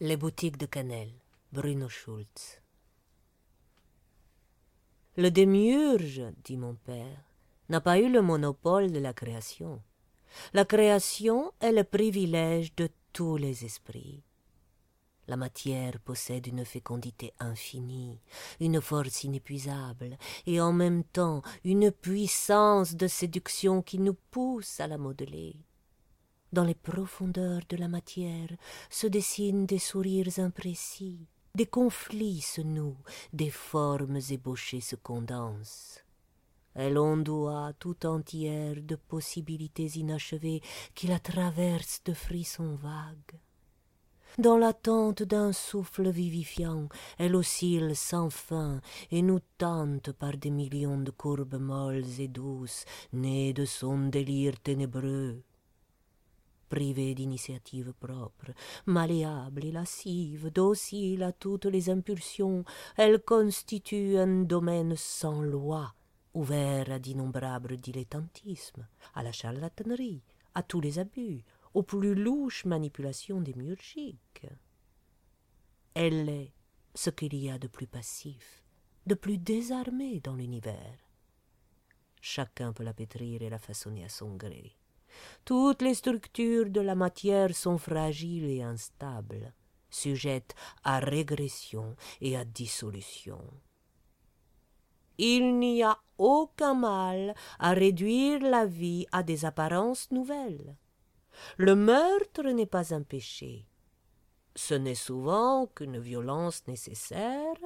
Les boutiques de cannelle, Bruno Schultz. Le démiurge, dit mon père, n'a pas eu le monopole de la création. La création est le privilège de tous les esprits. La matière possède une fécondité infinie, une force inépuisable, et en même temps une puissance de séduction qui nous pousse à la modeler. Dans les profondeurs de la matière se dessinent des sourires imprécis, des conflits se nouent, des formes ébauchées se condensent. Elle ondoie tout entière de possibilités inachevées qui la traversent de frissons vagues. Dans l'attente d'un souffle vivifiant, elle oscille sans fin et nous tente par des millions de courbes molles et douces, nées de son délire ténébreux. Privée d'initiative propre, malléable et lascive, docile à toutes les impulsions, elle constitue un domaine sans loi, ouvert à d'innombrables dilettantismes, à la charlatanerie, à tous les abus, aux plus louches manipulations démiurgiques. Elle est ce qu'il y a de plus passif, de plus désarmé dans l'univers. Chacun peut la pétrir et la façonner à son gré. Toutes les structures de la matière sont fragiles et instables, sujettes à régression et à dissolution. Il n'y a aucun mal à réduire la vie à des apparences nouvelles. Le meurtre n'est pas un péché. Ce n'est souvent qu'une violence nécessaire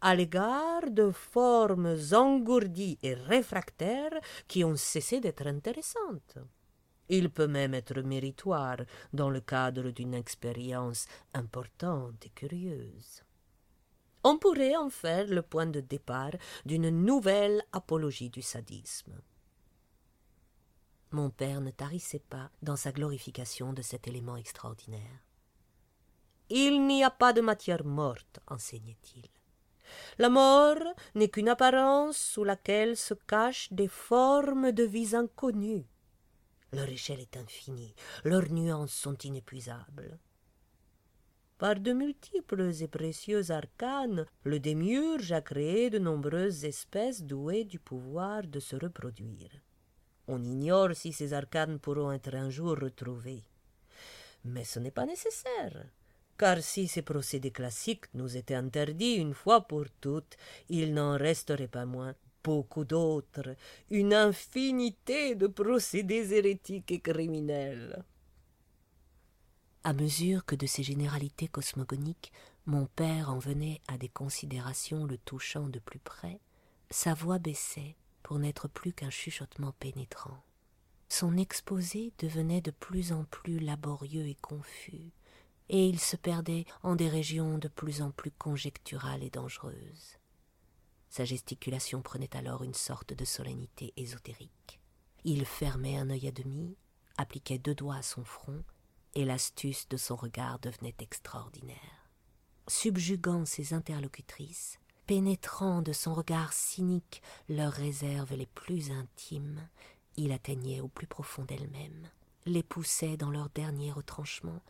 à l'égard de formes engourdies et réfractaires qui ont cessé d'être intéressantes. Il peut même être méritoire dans le cadre d'une expérience importante et curieuse. On pourrait en faire le point de départ d'une nouvelle apologie du sadisme. Mon père ne tarissait pas dans sa glorification de cet élément extraordinaire. Il n'y a pas de matière morte, enseignait-il. La mort n'est qu'une apparence sous laquelle se cachent des formes de vie inconnues. Leur échelle est infinie, leurs nuances sont inépuisables. Par de multiples et précieux arcanes, le démiurge a créé de nombreuses espèces douées du pouvoir de se reproduire. On ignore si ces arcanes pourront être un jour retrouvées. Mais ce n'est pas nécessaire, car si ces procédés classiques nous étaient interdits une fois pour toutes, il n'en resterait pas moins beaucoup d'autres, une infinité de procédés hérétiques et criminels. À mesure que de ces généralités cosmogoniques mon père en venait à des considérations le touchant de plus près, sa voix baissait pour n'être plus qu'un chuchotement pénétrant. Son exposé devenait de plus en plus laborieux et confus, et il se perdait en des régions de plus en plus conjecturales et dangereuses. Sa gesticulation prenait alors une sorte de solennité ésotérique. Il fermait un œil à demi, appliquait deux doigts à son front, et l'astuce de son regard devenait extraordinaire. Subjuguant ses interlocutrices, pénétrant de son regard cynique leurs réserves les plus intimes, il atteignait au plus profond d'elles-mêmes, les poussait dans leur dernier retranchement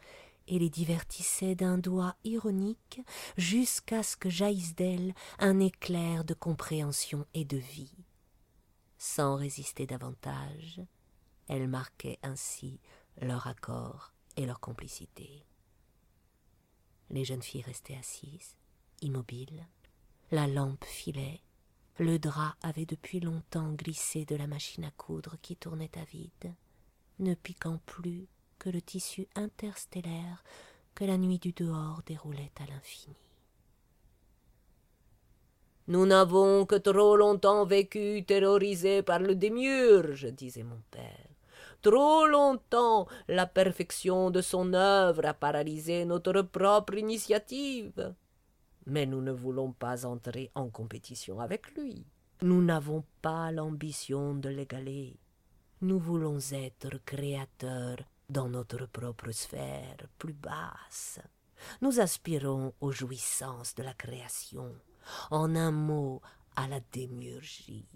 et les divertissait d'un doigt ironique jusqu'à ce que jaillisse d'elle un éclair de compréhension et de vie. Sans résister davantage, elle marquait ainsi leur accord et leur complicité. Les jeunes filles restaient assises, immobiles, la lampe filait, le drap avait depuis longtemps glissé de la machine à coudre qui tournait à vide, ne piquant plus que le tissu interstellaire que la nuit du dehors déroulait à l'infini. Nous n'avons que trop longtemps vécu terrorisés par le démiurge, disait mon père. Trop longtemps la perfection de son œuvre a paralysé notre propre initiative. Mais nous ne voulons pas entrer en compétition avec lui. Nous n'avons pas l'ambition de l'égaler. Nous voulons être créateurs dans notre propre sphère plus basse. Nous aspirons aux jouissances de la création, en un mot à la démiurgie.